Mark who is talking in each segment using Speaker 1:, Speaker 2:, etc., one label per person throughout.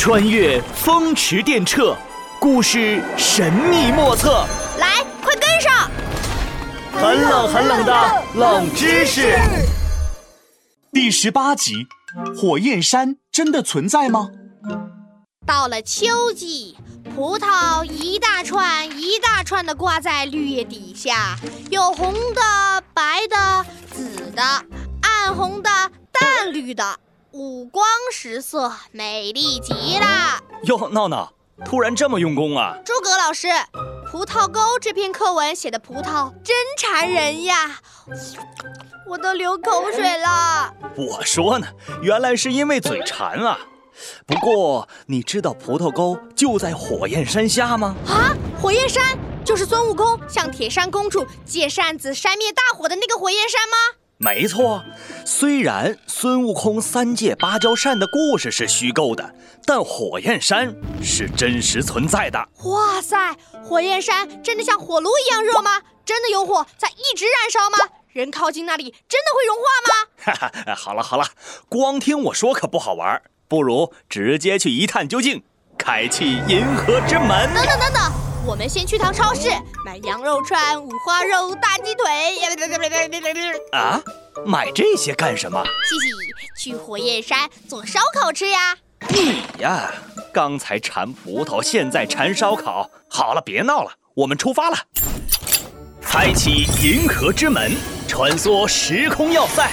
Speaker 1: 穿越风驰电掣，故事神秘莫测。
Speaker 2: 来，快跟上！
Speaker 1: 很冷很冷的冷知识。
Speaker 3: 第十八集：火焰山真的存在吗？
Speaker 2: 到了秋季，葡萄一大串一大串的挂在绿叶底下，有红的、白的、紫的、暗红的、淡绿的。五光十色，美丽极了。
Speaker 1: 哟，闹闹，突然这么用功啊！
Speaker 2: 诸葛老师，《葡萄沟》这篇课文写的葡萄真馋人呀，我都流口水了。
Speaker 1: 我说呢，原来是因为嘴馋啊。不过，你知道葡萄沟就在火焰山下吗？
Speaker 2: 啊，火焰山就是孙悟空向铁扇公主借扇子扇灭大火的那个火焰山吗？
Speaker 1: 没错，虽然孙悟空三借芭蕉扇的故事是虚构的，但火焰山是真实存在的。
Speaker 2: 哇塞，火焰山真的像火炉一样热吗？真的有火在一直燃烧吗？人靠近那里真的会融化吗？
Speaker 1: 哈哈，好了好了，光听我说可不好玩，不如直接去一探究竟，开启银河之门。
Speaker 2: 等等等等。我们先去趟超市买羊肉串、五花肉、大鸡腿。
Speaker 1: 啊，买这些干什么？
Speaker 2: 嘻嘻，去火焰山做烧烤吃呀。
Speaker 1: 你呀，刚才馋葡萄，现在馋烧烤。好了，别闹了，我们出发了。开启银河之门，穿梭时空要塞，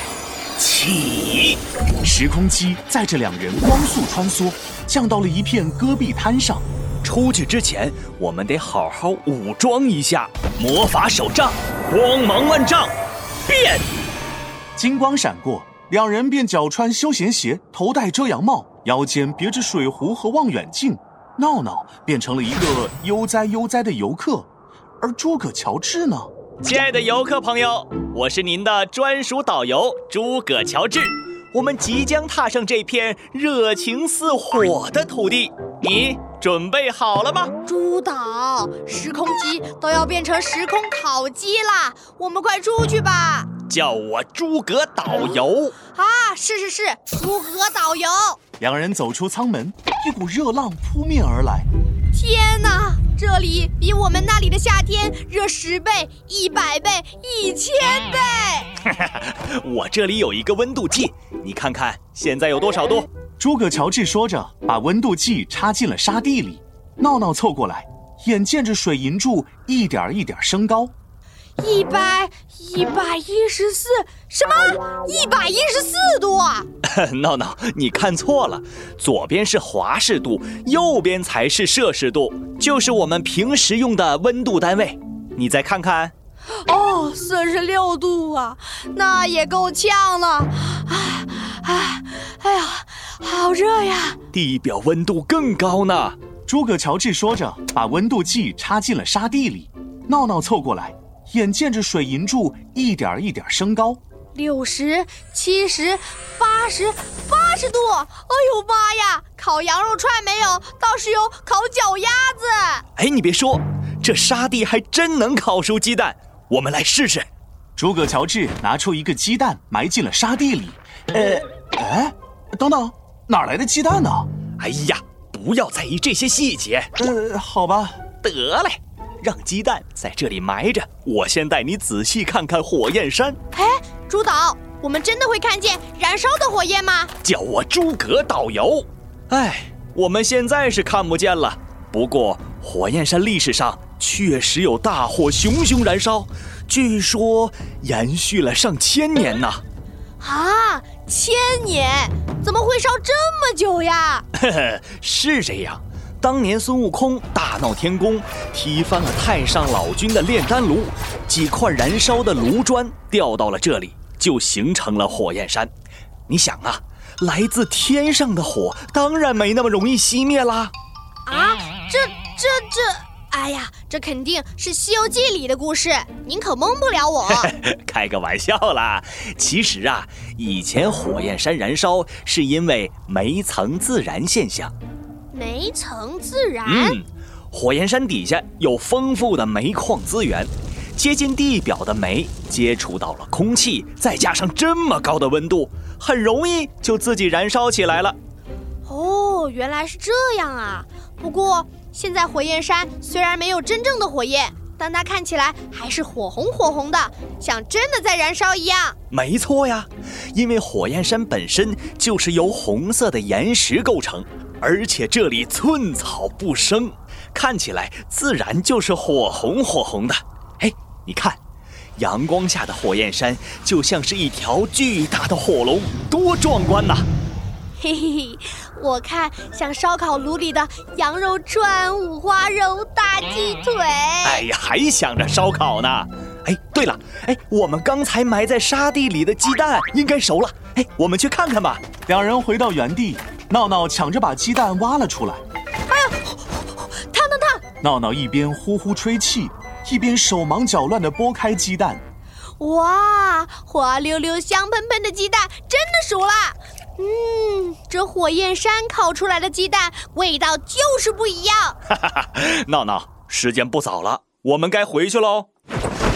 Speaker 1: 起！
Speaker 3: 时空机载着两人光速穿梭，降到了一片戈壁滩上。
Speaker 1: 出去之前，我们得好好武装一下。魔法手杖，光芒万丈，变！
Speaker 3: 金光闪过，两人便脚穿休闲鞋，头戴遮阳帽，腰间别着水壶和望远镜。闹闹变成了一个悠哉悠哉的游客，而诸葛乔治呢？
Speaker 1: 亲爱的游客朋友，我是您的专属导游诸葛乔治。我们即将踏上这片热情似火的土地，你？准备好了吗，
Speaker 2: 猪导？时空机都要变成时空烤鸡啦，我们快出去吧！
Speaker 1: 叫我诸葛导游
Speaker 2: 啊！是是是，诸葛导游。
Speaker 3: 两人走出舱门，一股热浪扑面而来。
Speaker 2: 天哪，这里比我们那里的夏天热十倍、一百倍、一千倍！
Speaker 1: 我这里有一个温度计，你看看现在有多少度？
Speaker 3: 诸葛乔治说着，把温度计插进了沙地里。闹闹凑过来，眼见着水银柱一点一点升高，
Speaker 2: 一百一百一十四，什么？一百一十四度啊！
Speaker 1: 闹闹，你看错了，左边是华氏度，右边才是摄氏度，就是我们平时用的温度单位。你再看看，
Speaker 2: 哦，四十六度啊，那也够呛了。哎哎，哎呀！好热呀！
Speaker 1: 地表温度更高呢。
Speaker 3: 诸葛乔治说着，把温度计插进了沙地里。闹闹凑过来，眼见着水银柱一点一点升高，
Speaker 2: 六十七十八十八十度！哎呦妈呀！烤羊肉串没有，倒是有烤脚丫子。
Speaker 1: 哎，你别说，这沙地还真能烤熟鸡蛋。我们来试试。
Speaker 3: 诸葛乔治拿出一个鸡蛋，埋进了沙地里。呃，哎，等等。哪来的鸡蛋呢？
Speaker 1: 哎呀，不要在意这些细节。
Speaker 3: 呃，好吧，
Speaker 1: 得嘞，让鸡蛋在这里埋着。我先带你仔细看看火焰山。
Speaker 2: 哎，朱导，我们真的会看见燃烧的火焰吗？
Speaker 1: 叫我诸葛导游。哎，我们现在是看不见了。不过火焰山历史上确实有大火熊熊燃烧，据说延续了上千年呢。
Speaker 2: 啊，千年？怎么会烧这么久呀？
Speaker 1: 呵呵，是这样。当年孙悟空大闹天宫，踢翻了太上老君的炼丹炉，几块燃烧的炉砖掉到了这里，就形成了火焰山。你想啊，来自天上的火，当然没那么容易熄灭啦。
Speaker 2: 啊，这这这。哎呀，这肯定是《西游记》里的故事，您可蒙不了我。
Speaker 1: 开个玩笑啦，其实啊，以前火焰山燃烧是因为煤层自燃现象。
Speaker 2: 煤层自燃？
Speaker 1: 嗯，火焰山底下有丰富的煤矿资源，接近地表的煤接触到了空气，再加上这么高的温度，很容易就自己燃烧起来了。
Speaker 2: 哦。哦，原来是这样啊！不过现在火焰山虽然没有真正的火焰，但它看起来还是火红火红的，像真的在燃烧一样。
Speaker 1: 没错呀，因为火焰山本身就是由红色的岩石构成，而且这里寸草不生，看起来自然就是火红火红的。哎，你看，阳光下的火焰山就像是一条巨大的火龙，多壮观呐！
Speaker 2: 嘿嘿嘿，我看像烧烤炉里的羊肉串、五花肉、大鸡腿。
Speaker 1: 哎呀，还想着烧烤呢？哎，对了，哎，我们刚才埋在沙地里的鸡蛋应该熟了。哎，我们去看看吧。
Speaker 3: 两人回到原地，闹闹抢着把鸡蛋挖了出来。
Speaker 2: 哎呀，烫烫烫！
Speaker 3: 闹闹一边呼呼吹气，一边手忙脚乱地剥开鸡蛋。
Speaker 2: 哇，滑溜溜、香喷喷的鸡蛋真的熟了。嗯，这火焰山烤出来的鸡蛋味道就是不一样。
Speaker 1: 哈哈哈，闹闹，时间不早了，我们该回去喽。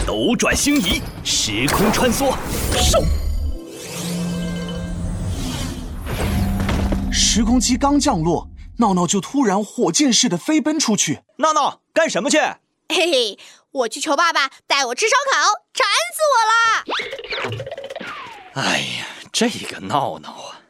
Speaker 1: 斗转星移，时空穿梭，嗖！
Speaker 3: 时空机刚降落，闹闹就突然火箭似的飞奔出去。
Speaker 1: 闹闹，干什么去？
Speaker 2: 嘿嘿，我去求爸爸带我吃烧烤，馋死我了！
Speaker 1: 哎呀，这个闹闹啊！